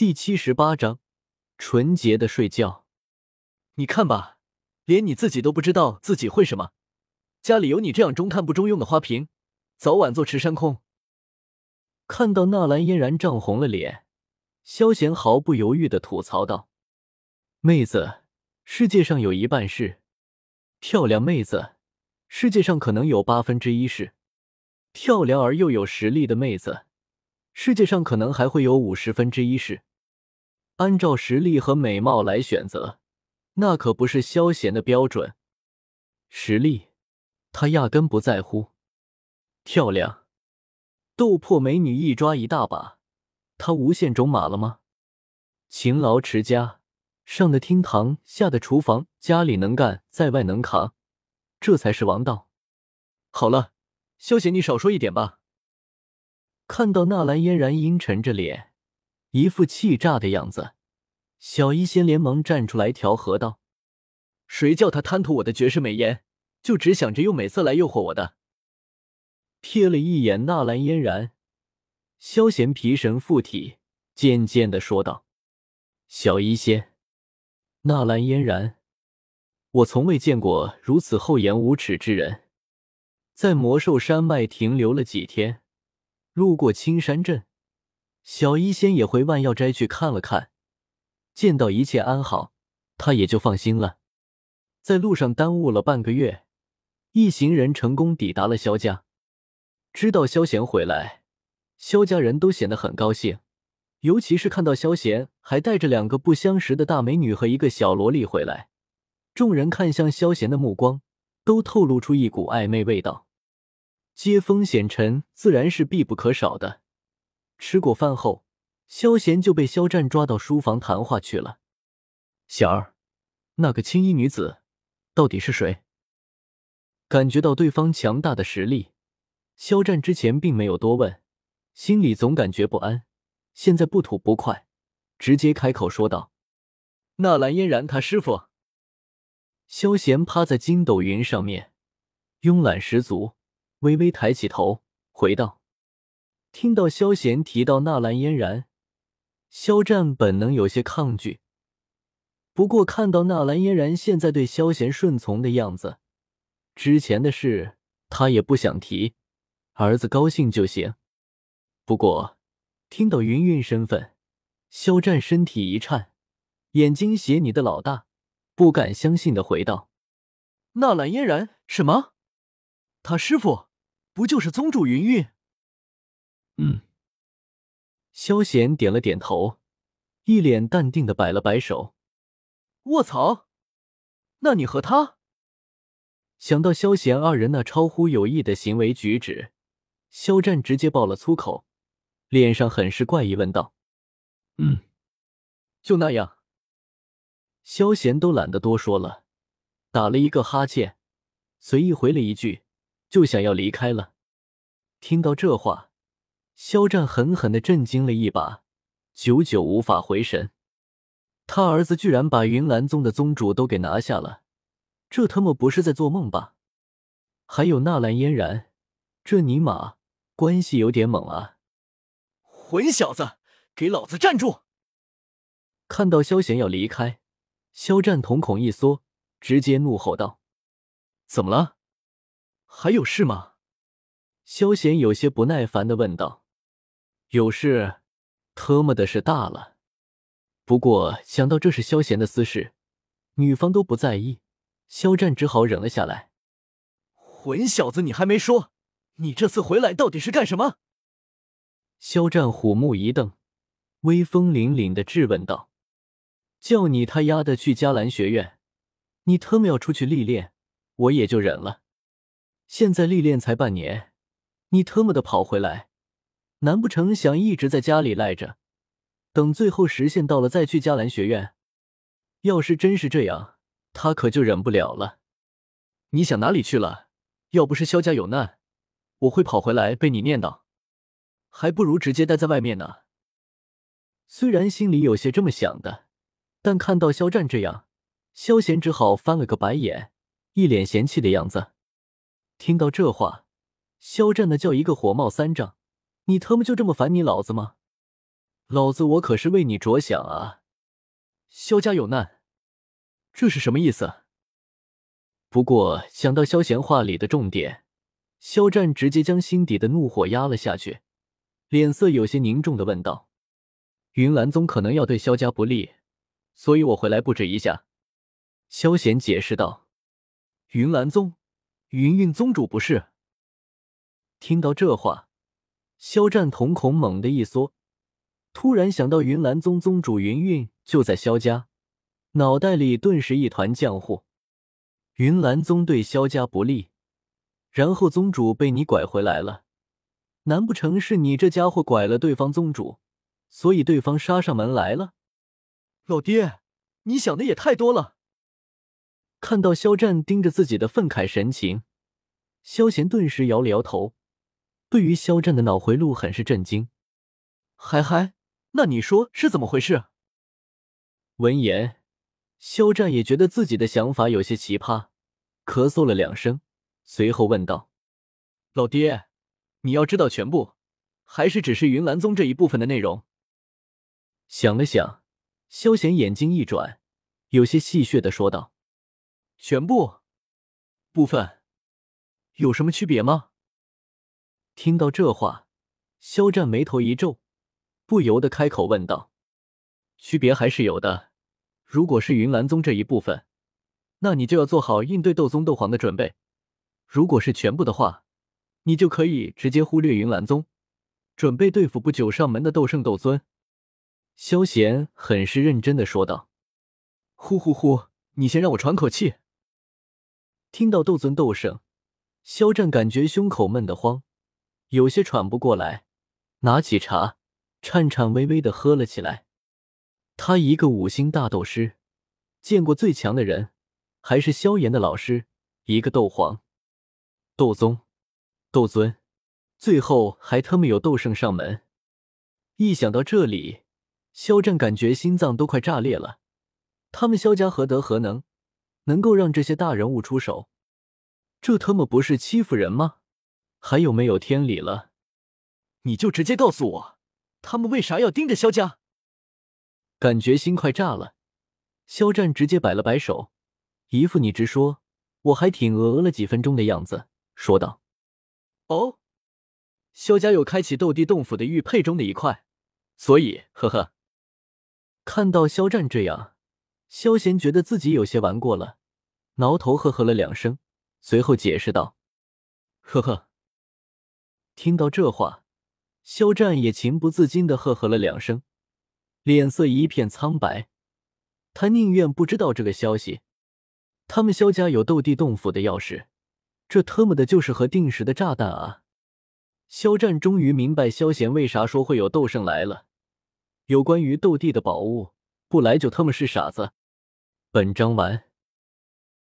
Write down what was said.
第七十八章，纯洁的睡觉。你看吧，连你自己都不知道自己会什么。家里有你这样中看不中用的花瓶，早晚坐吃山空。看到纳兰嫣然涨红了脸，萧贤毫不犹豫的吐槽道：“妹子，世界上有一半是漂亮妹子，世界上可能有八分之一是漂亮而又有实力的妹子，世界上可能还会有五十分之一是。按照实力和美貌来选择，那可不是萧贤的标准。实力。”他压根不在乎，漂亮，斗破美女一抓一大把，他无限种马了吗？勤劳持家，上的厅堂，下的厨房，家里能干，在外能扛，这才是王道。好了，萧贤，你少说一点吧。看到纳兰嫣然阴沉着脸，一副气炸的样子，小医仙连忙站出来调和道：“谁叫他贪图我的绝世美颜？”就只想着用美色来诱惑我的。瞥了一眼纳兰嫣然，萧贤皮神附体，渐渐的说道：“小医仙，纳兰嫣然，我从未见过如此厚颜无耻之人。在魔兽山脉停留了几天，路过青山镇，小医仙也回万药斋去看了看，见到一切安好，他也就放心了。在路上耽误了半个月。”一行人成功抵达了萧家，知道萧贤回来，萧家人都显得很高兴，尤其是看到萧贤还带着两个不相识的大美女和一个小萝莉回来，众人看向萧贤的目光都透露出一股暧昧味道。接风洗尘自然是必不可少的。吃过饭后，萧贤就被肖战抓到书房谈话去了。小儿，那个青衣女子到底是谁？感觉到对方强大的实力，肖战之前并没有多问，心里总感觉不安。现在不吐不快，直接开口说道：“纳兰嫣然，他师傅。”萧贤趴在筋斗云上面，慵懒十足，微微抬起头，回道：“听到萧贤提到纳兰嫣然，肖战本能有些抗拒，不过看到纳兰嫣然现在对萧贤顺从的样子。”之前的事他也不想提，儿子高兴就行。不过听到云云身份，肖战身体一颤，眼睛斜你的老大，不敢相信的回道：“纳兰嫣然，什么？他师傅不就是宗主云云？”嗯。萧贤点了点头，一脸淡定的摆了摆手：“卧槽，那你和他？”想到萧贤二人那超乎友谊的行为举止，肖战直接爆了粗口，脸上很是怪异，问道：“嗯，就那样。”萧贤都懒得多说了，打了一个哈欠，随意回了一句，就想要离开了。听到这话，肖战狠狠的震惊了一把，久久无法回神。他儿子居然把云岚宗的宗主都给拿下了。这他妈不是在做梦吧？还有纳兰嫣然，这尼玛关系有点猛啊！混小子，给老子站住！看到萧贤要离开，肖战瞳孔一缩，直接怒吼道：“怎么了？还有事吗？”萧贤有些不耐烦的问道：“有事，特么的是大了。不过想到这是萧贤的私事，女方都不在意。”肖战只好忍了下来。混小子，你还没说，你这次回来到底是干什么？肖战虎目一瞪，威风凛凛的质问道：“叫你他丫的去迦兰学院，你特么要出去历练，我也就忍了。现在历练才半年，你特么的跑回来，难不成想一直在家里赖着，等最后时限到了再去迦兰学院？要是真是这样……”他可就忍不了了。你想哪里去了？要不是萧家有难，我会跑回来被你念叨，还不如直接待在外面呢。虽然心里有些这么想的，但看到肖战这样，萧贤只好翻了个白眼，一脸嫌弃的样子。听到这话，肖战那叫一个火冒三丈：“你他妈就这么烦你老子吗？老子我可是为你着想啊！萧家有难，这是什么意思？不过想到萧贤话里的重点，萧战直接将心底的怒火压了下去，脸色有些凝重的问道：“云岚宗可能要对萧家不利，所以我回来布置一下。”萧贤解释道：“云岚宗，云韵宗主不是？”听到这话，肖战瞳孔猛地一缩。突然想到云岚宗宗主云韵就在萧家，脑袋里顿时一团浆糊。云岚宗对萧家不利，然后宗主被你拐回来了，难不成是你这家伙拐了对方宗主，所以对方杀上门来了？老爹，你想的也太多了。看到肖战盯着自己的愤慨神情，萧贤顿时摇了摇头，对于肖战的脑回路很是震惊。嗨嗨。那你说是怎么回事？闻言，肖战也觉得自己的想法有些奇葩，咳嗽了两声，随后问道：“老爹，你要知道全部，还是只是云岚宗这一部分的内容？”想了想，萧贤眼睛一转，有些戏谑的说道：“全部？部分？有什么区别吗？”听到这话，肖战眉头一皱。不由得开口问道：“区别还是有的。如果是云岚宗这一部分，那你就要做好应对斗宗、斗皇的准备；如果是全部的话，你就可以直接忽略云岚宗，准备对付不久上门的斗圣、斗尊。”萧贤很是认真的说道：“呼呼呼，你先让我喘口气。”听到斗尊、斗圣，肖战感觉胸口闷得慌，有些喘不过来，拿起茶。颤颤巍巍的喝了起来。他一个五星大斗师，见过最强的人还是萧炎的老师，一个斗皇、斗宗、斗尊，最后还他妈有斗圣上门。一想到这里，肖战感觉心脏都快炸裂了。他们萧家何德何能，能够让这些大人物出手？这他妈不是欺负人吗？还有没有天理了？你就直接告诉我。他们为啥要盯着萧家？感觉心快炸了，肖战直接摆了摆手，一副你直说，我还挺鹅了几分钟的样子，说道：“哦，萧家有开启斗帝洞府的玉佩中的一块，所以，呵呵。”看到肖战这样，萧贤觉得自己有些玩过了，挠头呵呵了两声，随后解释道：“呵呵。”听到这话。肖战也情不自禁的呵呵了两声，脸色一片苍白。他宁愿不知道这个消息。他们萧家有斗帝洞府的钥匙，这特么的就是核定时的炸弹啊！肖战终于明白萧贤为啥说会有斗圣来了。有关于斗帝的宝物，不来就他妈是傻子。本章完。